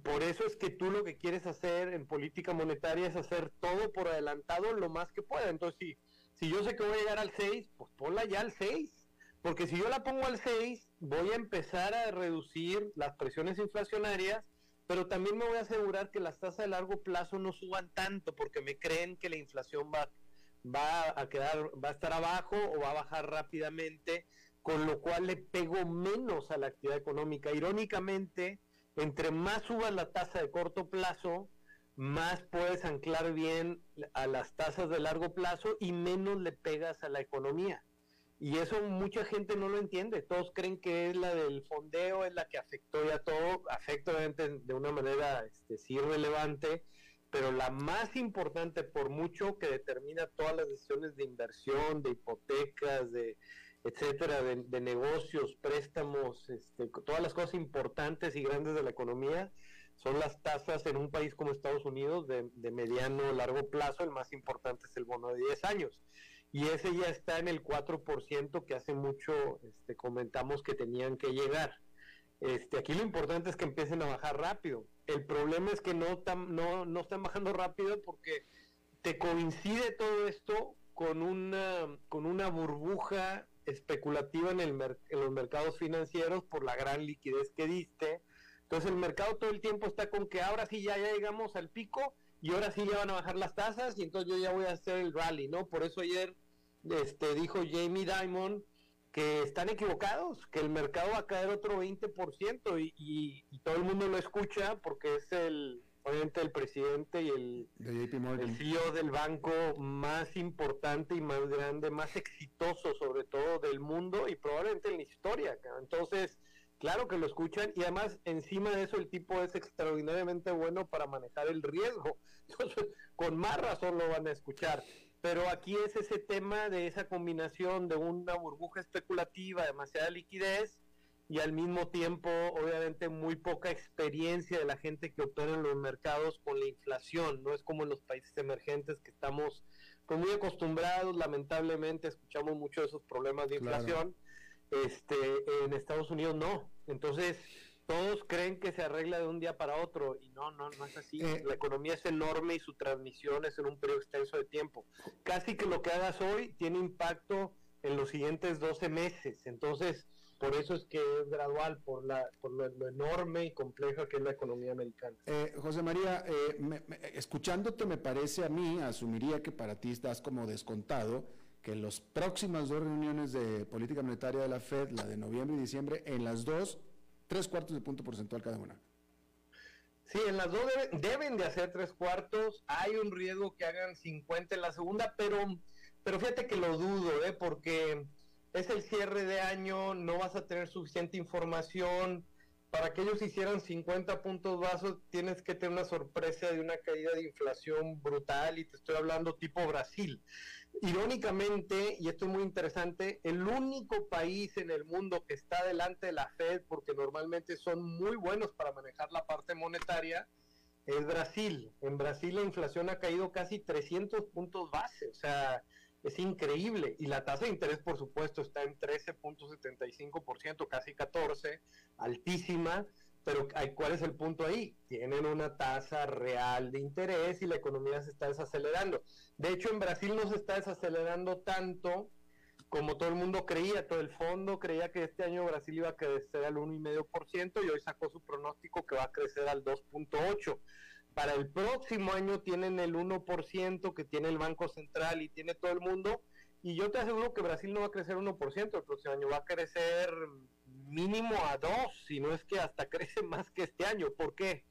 S3: Por eso es que tú lo que quieres hacer en política monetaria es hacer todo por adelantado lo más que pueda. Entonces, si, si yo sé que voy a llegar al 6, pues ponla ya al 6 porque si yo la pongo al 6, voy a empezar a reducir las presiones inflacionarias, pero también me voy a asegurar que las tasas de largo plazo no suban tanto, porque me creen que la inflación va, va a quedar, va a estar abajo o va a bajar rápidamente, con lo cual le pego menos a la actividad económica. Irónicamente, entre más subas la tasa de corto plazo, más puedes anclar bien a las tasas de largo plazo y menos le pegas a la economía. Y eso mucha gente no lo entiende. Todos creen que es la del fondeo, es la que afectó ya todo, afecta obviamente de una manera este, sí relevante, pero la más importante por mucho que determina todas las decisiones de inversión, de hipotecas, de etcétera, de, negocios, préstamos, este, todas las cosas importantes y grandes de la economía, son las tasas en un país como Estados Unidos de, de mediano o largo plazo, el más importante es el bono de 10 años. Y ese ya está en el 4% que hace mucho este, comentamos que tenían que llegar. Este, aquí lo importante es que empiecen a bajar rápido. El problema es que no, no, no están bajando rápido porque te coincide todo esto con una, con una burbuja especulativa en, el en los mercados financieros por la gran liquidez que diste. Entonces el mercado todo el tiempo está con que ahora sí ya, ya llegamos al pico y ahora sí ya van a bajar las tasas y entonces yo ya voy a hacer el rally, ¿no? Por eso ayer este, dijo Jamie Dimon que están equivocados, que el mercado va a caer otro 20% y, y, y todo el mundo lo escucha porque es el, obviamente el presidente y el, el CEO del banco más importante y más grande, más exitoso sobre todo del mundo y probablemente en la historia. Entonces, claro que lo escuchan y además encima de eso el tipo es extraordinariamente bueno para manejar el riesgo. Entonces, con más razón lo van a escuchar. Pero aquí es ese tema de esa combinación de una burbuja especulativa, demasiada liquidez y al mismo tiempo, obviamente, muy poca experiencia de la gente que opera en los mercados con la inflación. No es como en los países emergentes que estamos pues, muy acostumbrados, lamentablemente, escuchamos mucho de esos problemas de inflación. Este, en Estados Unidos no. Entonces, todos creen que se arregla de un día para otro y no, no, no es así. Eh, la economía es enorme y su transmisión es en un periodo extenso de tiempo. Casi que lo que hagas hoy tiene impacto en los siguientes 12 meses. Entonces, por eso es que es gradual, por, la, por lo, enorme y compleja que es la economía americana.
S1: Eh, José María, eh, escuchándote me parece a mí, asumiría que para ti estás como descontado, que en las próximas dos reuniones de política monetaria de la Fed, la de noviembre y diciembre, en las dos tres cuartos de punto porcentual cada una.
S3: Sí, en las dos deben, de hacer tres cuartos. Hay un riesgo que hagan 50 en la segunda, pero, pero fíjate que lo dudo, ¿eh? porque es el cierre de año, no vas a tener suficiente información. Para que ellos hicieran 50 puntos bajos, tienes que tener una sorpresa de una caída de inflación brutal, y te estoy hablando tipo Brasil. Irónicamente, y esto es muy interesante, el único país en el mundo que está delante de la Fed, porque normalmente son muy buenos para manejar la parte monetaria, es Brasil. En Brasil la inflación ha caído casi 300 puntos base, o sea, es increíble. Y la tasa de interés, por supuesto, está en 13.75%, casi 14, altísima. Pero ¿cuál es el punto ahí? Tienen una tasa real de interés y la economía se está desacelerando. De hecho, en Brasil no se está desacelerando tanto como todo el mundo creía. Todo el fondo creía que este año Brasil iba a crecer al 1,5% y hoy sacó su pronóstico que va a crecer al 2,8%. Para el próximo año tienen el 1% que tiene el Banco Central y tiene todo el mundo. Y yo te aseguro que Brasil no va a crecer 1% el próximo año, va a crecer mínimo a dos, si no es que hasta crece más que este año. ¿Por qué?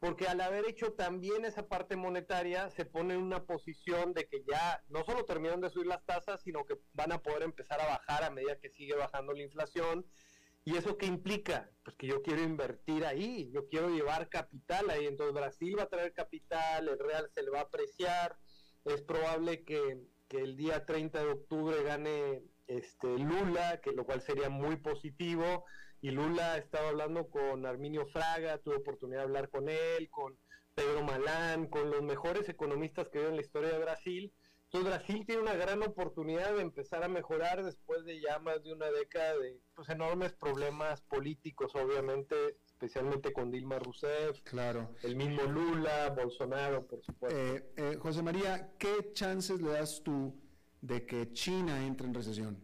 S3: Porque al haber hecho también esa parte monetaria, se pone en una posición de que ya no solo terminan de subir las tasas, sino que van a poder empezar a bajar a medida que sigue bajando la inflación. ¿Y eso qué implica? Pues que yo quiero invertir ahí, yo quiero llevar capital ahí. Entonces Brasil va a traer capital, el real se le va a apreciar. Es probable que, el día 30 de octubre gane este, Lula, que lo cual sería muy positivo. Y Lula estaba hablando con Arminio Fraga, tuve oportunidad de hablar con él, con Pedro Malán, con los mejores economistas que veo en la historia de Brasil. Entonces Brasil tiene una gran oportunidad de empezar a mejorar después de ya más de una década de pues, enormes problemas políticos, obviamente, especialmente con Dilma Rousseff,
S1: claro.
S3: el mismo Lula, Bolsonaro, por supuesto.
S1: Eh, eh, José María, ¿qué chances le das tú de que China entre en recesión?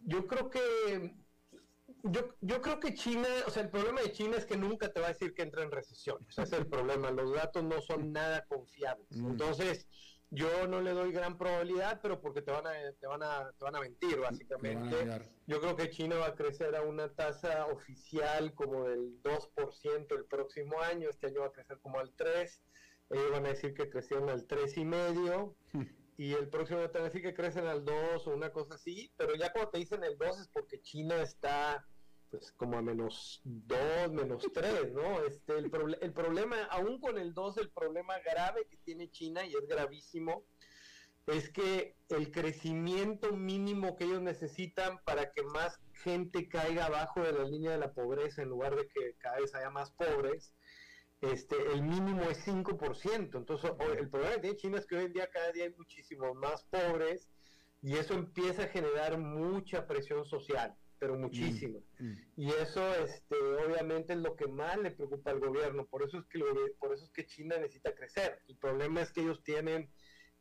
S3: Yo creo que yo, yo creo que China, o sea, el problema de China es que nunca te va a decir que entra en recesión. ese es el problema. Los datos no son nada confiables. Mm. Entonces, yo no le doy gran probabilidad, pero porque te van a, te van a, te van a mentir, básicamente. yo creo que China va a crecer a una tasa oficial como del 2% el próximo año. Este año va a crecer como al 3% ellos van a decir que crecieron al tres y medio y el próximo te van a decir que crecen al 2 o una cosa así, pero ya cuando te dicen el 2 es porque China está pues como a menos 2, menos 3, ¿no? Este, el, el problema, aún con el 2, el problema grave que tiene China, y es gravísimo, es que el crecimiento mínimo que ellos necesitan para que más gente caiga abajo de la línea de la pobreza en lugar de que cada vez haya más pobres, este, el mínimo es 5%. Entonces, el problema que tiene China es que hoy en día cada día hay muchísimos más pobres y eso empieza a generar mucha presión social, pero. Mm, mm. Y eso, este, obviamente, es lo que más le preocupa al gobierno. Por eso es que, por eso es que China necesita crecer. El problema es que ellos tienen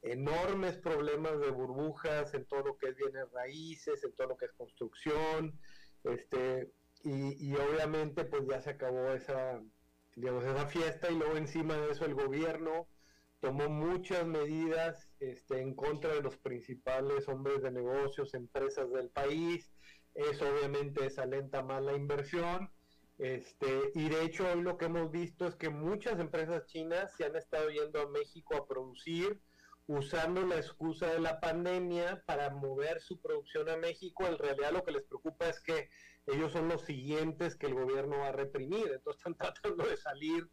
S3: enormes problemas de burbujas en todo lo que es bienes raíces, en todo lo que es construcción, este, y, y obviamente pues ya se acabó esa, digamos, esa fiesta y luego encima de eso el gobierno tomó muchas medidas este, en contra de los principales hombres de negocios, empresas del país, eso obviamente desalenta más la inversión, este, y de hecho hoy lo que hemos visto es que muchas empresas chinas se han estado yendo a México a producir, usando la excusa de la pandemia para mover su producción a México. En realidad lo que les preocupa es que ellos son los siguientes que el gobierno va a reprimir. Entonces están tratando de salir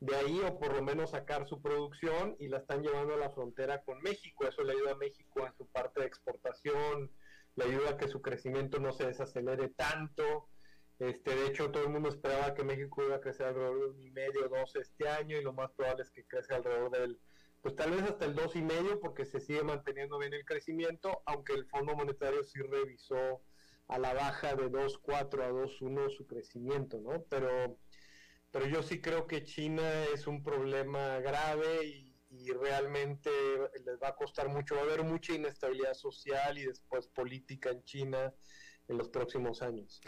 S3: de ahí o por lo menos sacar su producción y la están llevando a la frontera con México. Eso le ayuda a México en su parte de exportación, le ayuda a que su crecimiento no se desacelere tanto. Este, de hecho, todo el mundo esperaba que México iba a crecer alrededor de un y medio, dos este año y lo más probable es que crezca alrededor del pues tal vez hasta el dos y medio porque se sigue manteniendo bien el crecimiento, aunque el Fondo Monetario sí revisó a la baja de 2.4 a 2.1 su crecimiento, ¿no? Pero, pero yo sí creo que China es un problema grave y, realmente les va a costar mucho, va a haber mucha inestabilidad social y después política en China en los próximos años.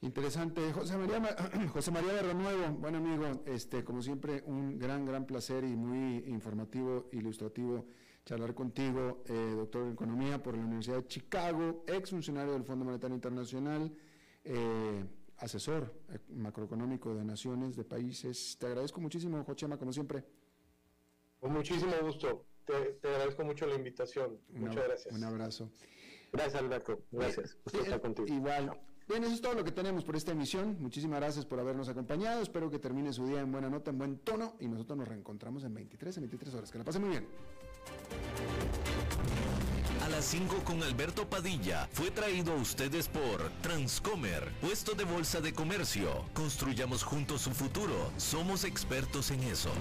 S1: Interesante. José María, José María de Renuevo, buen amigo, este, como siempre, un gran, gran placer y muy informativo, ilustrativo charlar contigo, eh, doctor en Economía por la Universidad de Chicago, ex funcionario del Fondo Monetario Internacional, eh, asesor eh, macroeconómico de naciones, de países. Te agradezco muchísimo, Jochema, como siempre.
S3: Con muchísimo gusto. Te, agradezco mucho la invitación. Muchas gracias.
S1: Un abrazo.
S3: Gracias, Alberto. Gracias.
S1: Igual. Bien, eso es todo lo que tenemos por esta emisión. Muchísimas gracias por habernos acompañado. Espero que termine su día en buena nota, en buen tono. Y nosotros nos reencontramos en 23, en 23 horas. Que la pasen muy bien.
S2: A las 5 con Alberto Padilla fue traído a ustedes por Transcomer, puesto de bolsa de comercio. Construyamos juntos su futuro. Somos expertos en eso.